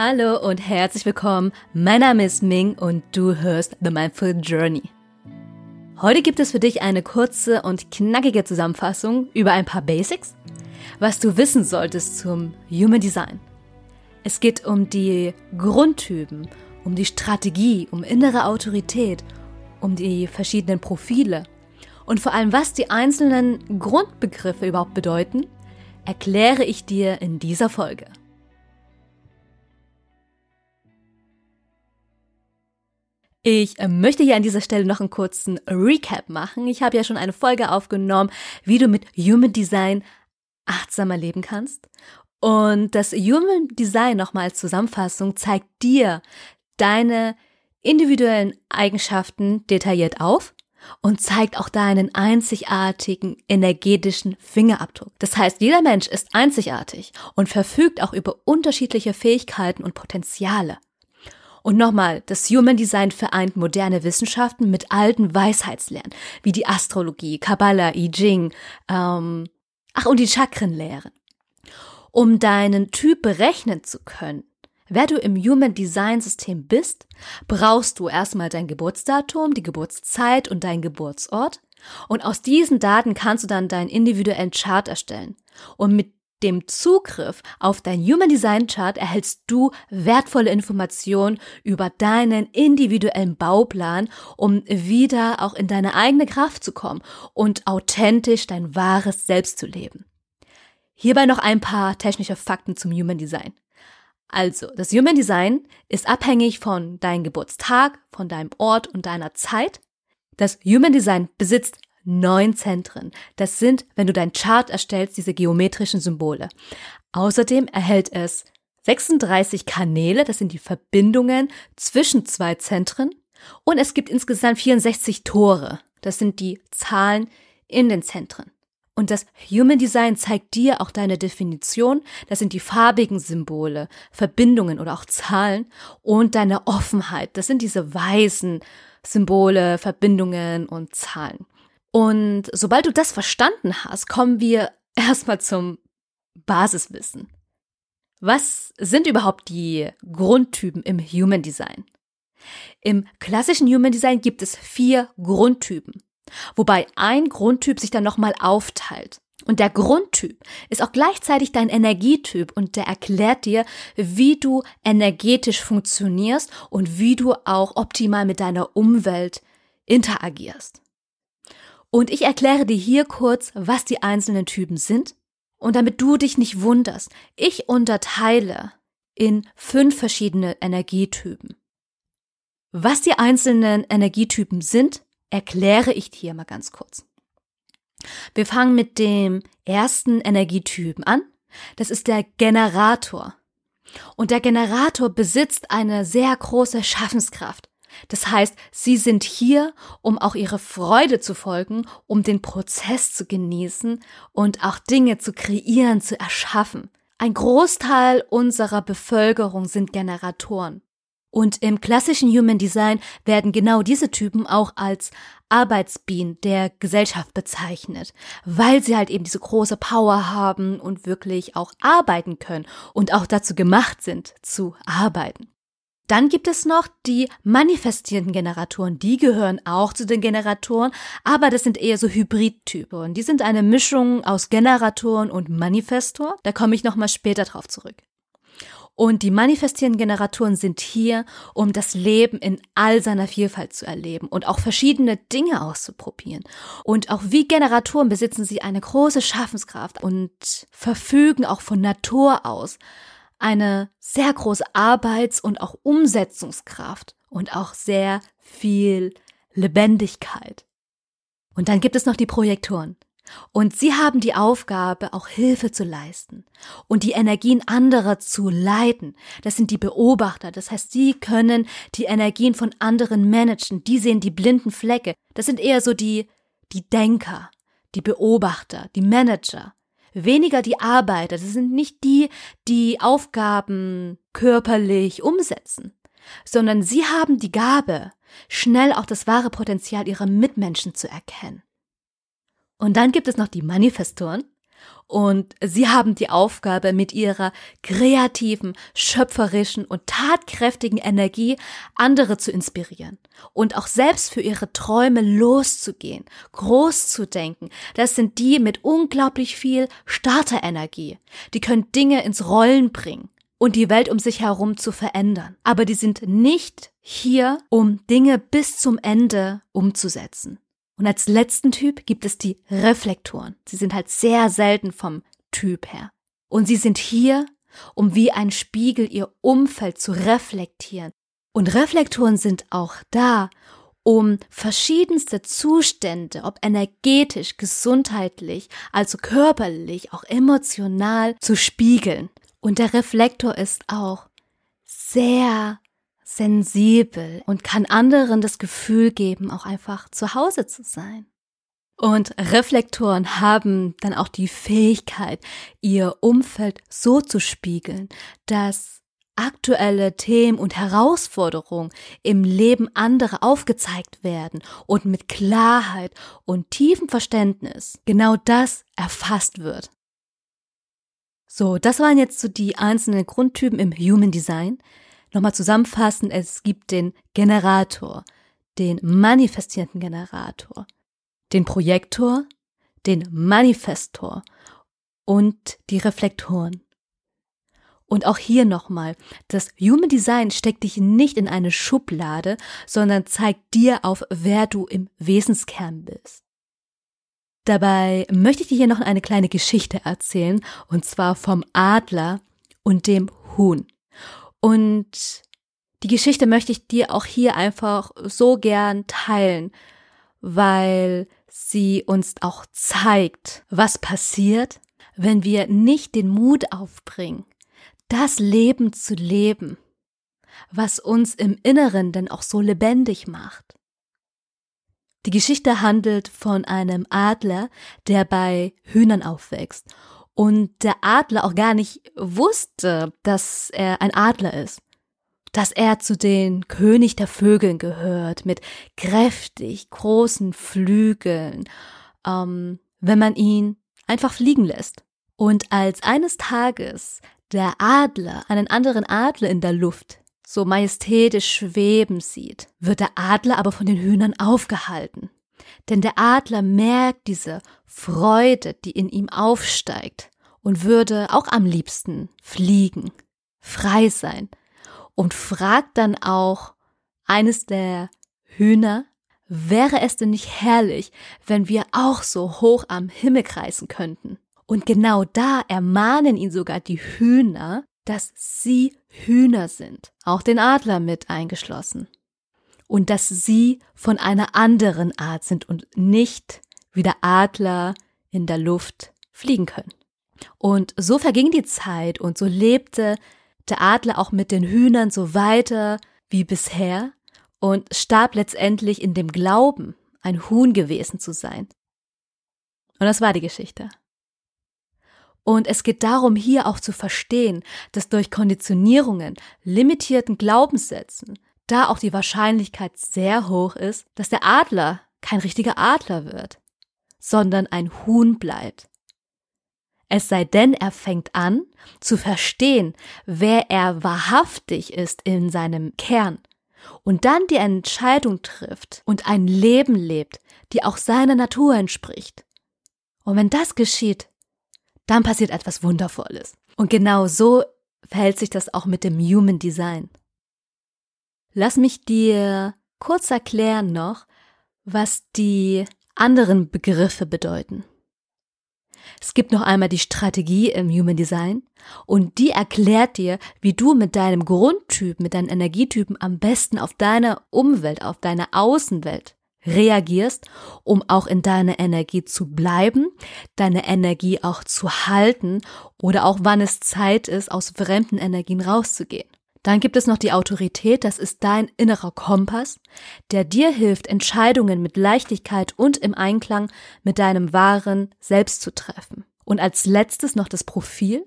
Hallo und herzlich willkommen. Mein Name ist Ming und du hörst The Mindful Journey. Heute gibt es für dich eine kurze und knackige Zusammenfassung über ein paar Basics, was du wissen solltest zum Human Design. Es geht um die Grundtypen, um die Strategie, um innere Autorität, um die verschiedenen Profile und vor allem, was die einzelnen Grundbegriffe überhaupt bedeuten, erkläre ich dir in dieser Folge. Ich äh, möchte hier an dieser Stelle noch einen kurzen Recap machen. Ich habe ja schon eine Folge aufgenommen, wie du mit Human Design achtsamer leben kannst. Und das Human Design nochmal als Zusammenfassung zeigt dir deine individuellen Eigenschaften detailliert auf und zeigt auch deinen einzigartigen energetischen Fingerabdruck. Das heißt, jeder Mensch ist einzigartig und verfügt auch über unterschiedliche Fähigkeiten und Potenziale. Und nochmal, das Human Design vereint moderne Wissenschaften mit alten Weisheitslehren, wie die Astrologie, Kabbalah, I Ching, ähm, ach und die Chakrenlehren. Um deinen Typ berechnen zu können, wer du im Human Design System bist, brauchst du erstmal dein Geburtsdatum, die Geburtszeit und dein Geburtsort. Und aus diesen Daten kannst du dann deinen individuellen Chart erstellen. Und mit dem Zugriff auf dein Human Design Chart erhältst du wertvolle Informationen über deinen individuellen Bauplan, um wieder auch in deine eigene Kraft zu kommen und authentisch dein wahres Selbst zu leben. Hierbei noch ein paar technische Fakten zum Human Design. Also, das Human Design ist abhängig von deinem Geburtstag, von deinem Ort und deiner Zeit. Das Human Design besitzt neun Zentren. Das sind, wenn du dein Chart erstellst, diese geometrischen Symbole. Außerdem erhält es 36 Kanäle, das sind die Verbindungen zwischen zwei Zentren. Und es gibt insgesamt 64 Tore, das sind die Zahlen in den Zentren. Und das Human Design zeigt dir auch deine Definition, das sind die farbigen Symbole, Verbindungen oder auch Zahlen und deine Offenheit, das sind diese weißen Symbole, Verbindungen und Zahlen. Und sobald du das verstanden hast, kommen wir erstmal zum Basiswissen. Was sind überhaupt die Grundtypen im Human Design? Im klassischen Human Design gibt es vier Grundtypen, wobei ein Grundtyp sich dann nochmal aufteilt. Und der Grundtyp ist auch gleichzeitig dein Energietyp und der erklärt dir, wie du energetisch funktionierst und wie du auch optimal mit deiner Umwelt interagierst. Und ich erkläre dir hier kurz, was die einzelnen Typen sind. Und damit du dich nicht wunderst, ich unterteile in fünf verschiedene Energietypen. Was die einzelnen Energietypen sind, erkläre ich dir mal ganz kurz. Wir fangen mit dem ersten Energietypen an. Das ist der Generator. Und der Generator besitzt eine sehr große Schaffenskraft. Das heißt, sie sind hier, um auch ihre Freude zu folgen, um den Prozess zu genießen und auch Dinge zu kreieren, zu erschaffen. Ein Großteil unserer Bevölkerung sind Generatoren. Und im klassischen Human Design werden genau diese Typen auch als Arbeitsbienen der Gesellschaft bezeichnet, weil sie halt eben diese große Power haben und wirklich auch arbeiten können und auch dazu gemacht sind zu arbeiten. Dann gibt es noch die manifestierenden Generatoren. Die gehören auch zu den Generatoren, aber das sind eher so Hybridtypen. Die sind eine Mischung aus Generatoren und Manifestor. Da komme ich nochmal später drauf zurück. Und die manifestierenden Generatoren sind hier, um das Leben in all seiner Vielfalt zu erleben und auch verschiedene Dinge auszuprobieren. Und auch wie Generatoren besitzen sie eine große Schaffenskraft und verfügen auch von Natur aus eine sehr große Arbeits- und auch Umsetzungskraft und auch sehr viel Lebendigkeit. Und dann gibt es noch die Projektoren. Und sie haben die Aufgabe, auch Hilfe zu leisten und die Energien anderer zu leiten. Das sind die Beobachter. Das heißt, sie können die Energien von anderen managen. Die sehen die blinden Flecke. Das sind eher so die, die Denker, die Beobachter, die Manager weniger die Arbeiter, das sind nicht die, die Aufgaben körperlich umsetzen, sondern sie haben die Gabe, schnell auch das wahre Potenzial ihrer Mitmenschen zu erkennen. Und dann gibt es noch die Manifestoren. Und sie haben die Aufgabe, mit ihrer kreativen, schöpferischen und tatkräftigen Energie andere zu inspirieren und auch selbst für ihre Träume loszugehen, groß zu denken. Das sind die mit unglaublich viel Starterenergie. Die können Dinge ins Rollen bringen und die Welt um sich herum zu verändern. Aber die sind nicht hier, um Dinge bis zum Ende umzusetzen. Und als letzten Typ gibt es die Reflektoren. Sie sind halt sehr selten vom Typ her. Und sie sind hier, um wie ein Spiegel ihr Umfeld zu reflektieren. Und Reflektoren sind auch da, um verschiedenste Zustände, ob energetisch, gesundheitlich, also körperlich, auch emotional zu spiegeln. Und der Reflektor ist auch sehr sensibel und kann anderen das Gefühl geben, auch einfach zu Hause zu sein. Und Reflektoren haben dann auch die Fähigkeit, ihr Umfeld so zu spiegeln, dass aktuelle Themen und Herausforderungen im Leben anderer aufgezeigt werden und mit Klarheit und tiefem Verständnis genau das erfasst wird. So, das waren jetzt so die einzelnen Grundtypen im Human Design. Nochmal zusammenfassen, es gibt den Generator, den manifestierenden Generator, den Projektor, den Manifestor und die Reflektoren. Und auch hier nochmal, das Human Design steckt dich nicht in eine Schublade, sondern zeigt dir auf, wer du im Wesenskern bist. Dabei möchte ich dir hier noch eine kleine Geschichte erzählen, und zwar vom Adler und dem Huhn. Und die Geschichte möchte ich dir auch hier einfach so gern teilen, weil sie uns auch zeigt, was passiert, wenn wir nicht den Mut aufbringen, das Leben zu leben, was uns im Inneren denn auch so lebendig macht. Die Geschichte handelt von einem Adler, der bei Hühnern aufwächst und der Adler auch gar nicht wusste, dass er ein Adler ist, dass er zu den König der Vögeln gehört, mit kräftig großen Flügeln, ähm, wenn man ihn einfach fliegen lässt. Und als eines Tages der Adler einen anderen Adler in der Luft so majestätisch schweben sieht, wird der Adler aber von den Hühnern aufgehalten. Denn der Adler merkt diese Freude, die in ihm aufsteigt und würde auch am liebsten fliegen, frei sein und fragt dann auch eines der Hühner, wäre es denn nicht herrlich, wenn wir auch so hoch am Himmel kreisen könnten? Und genau da ermahnen ihn sogar die Hühner, dass sie Hühner sind, auch den Adler mit eingeschlossen und dass sie von einer anderen Art sind und nicht wie der Adler in der Luft fliegen können. Und so verging die Zeit und so lebte der Adler auch mit den Hühnern so weiter wie bisher und starb letztendlich in dem Glauben, ein Huhn gewesen zu sein. Und das war die Geschichte. Und es geht darum, hier auch zu verstehen, dass durch Konditionierungen, limitierten Glaubenssätzen, da auch die Wahrscheinlichkeit sehr hoch ist, dass der Adler kein richtiger Adler wird, sondern ein Huhn bleibt. Es sei denn, er fängt an zu verstehen, wer er wahrhaftig ist in seinem Kern und dann die Entscheidung trifft und ein Leben lebt, die auch seiner Natur entspricht. Und wenn das geschieht, dann passiert etwas Wundervolles. Und genau so verhält sich das auch mit dem Human Design. Lass mich dir kurz erklären noch, was die anderen Begriffe bedeuten. Es gibt noch einmal die Strategie im Human Design und die erklärt dir, wie du mit deinem Grundtyp, mit deinen Energietypen am besten auf deine Umwelt, auf deine Außenwelt reagierst, um auch in deiner Energie zu bleiben, deine Energie auch zu halten oder auch wann es Zeit ist, aus fremden Energien rauszugehen. Dann gibt es noch die Autorität, das ist dein innerer Kompass, der dir hilft, Entscheidungen mit Leichtigkeit und im Einklang mit deinem wahren Selbst zu treffen. Und als letztes noch das Profil.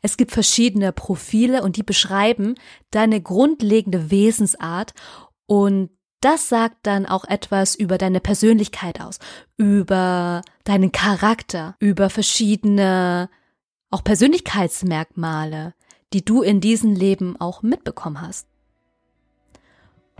Es gibt verschiedene Profile und die beschreiben deine grundlegende Wesensart und das sagt dann auch etwas über deine Persönlichkeit aus, über deinen Charakter, über verschiedene auch Persönlichkeitsmerkmale, die du in diesem Leben auch mitbekommen hast.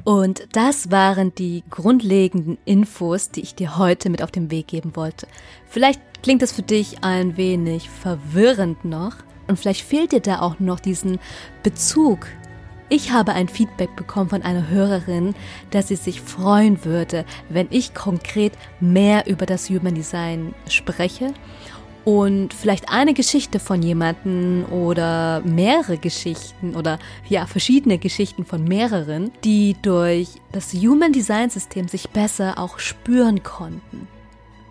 Und das waren die grundlegenden Infos, die ich dir heute mit auf den Weg geben wollte. Vielleicht klingt das für dich ein wenig verwirrend noch und vielleicht fehlt dir da auch noch diesen Bezug ich habe ein Feedback bekommen von einer Hörerin, dass sie sich freuen würde, wenn ich konkret mehr über das Human Design spreche und vielleicht eine Geschichte von jemanden oder mehrere Geschichten oder ja, verschiedene Geschichten von mehreren, die durch das Human Design System sich besser auch spüren konnten.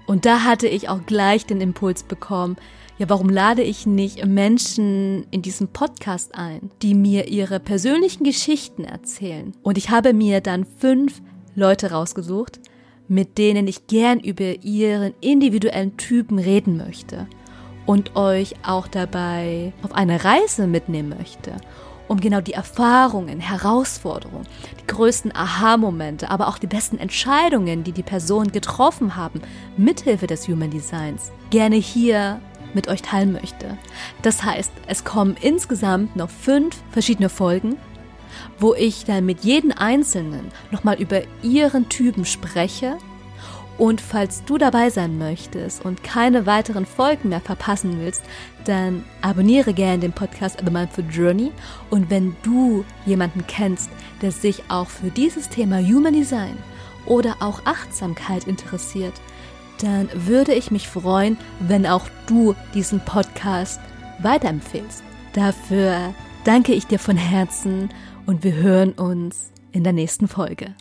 Und da hatte ich auch gleich den Impuls bekommen, ja, warum lade ich nicht Menschen in diesem Podcast ein, die mir ihre persönlichen Geschichten erzählen? Und ich habe mir dann fünf Leute rausgesucht, mit denen ich gern über ihren individuellen Typen reden möchte und euch auch dabei auf eine Reise mitnehmen möchte, um genau die Erfahrungen, Herausforderungen, die größten Aha-Momente, aber auch die besten Entscheidungen, die die Personen getroffen haben, mithilfe des Human Designs, gerne hier mit euch teilen möchte. Das heißt, es kommen insgesamt noch fünf verschiedene Folgen, wo ich dann mit jedem Einzelnen nochmal über ihren Typen spreche. Und falls du dabei sein möchtest und keine weiteren Folgen mehr verpassen willst, dann abonniere gerne den Podcast The Mindful Journey. Und wenn du jemanden kennst, der sich auch für dieses Thema Human Design oder auch Achtsamkeit interessiert, dann würde ich mich freuen, wenn auch du diesen Podcast weiterempfehlst. Dafür danke ich dir von Herzen und wir hören uns in der nächsten Folge.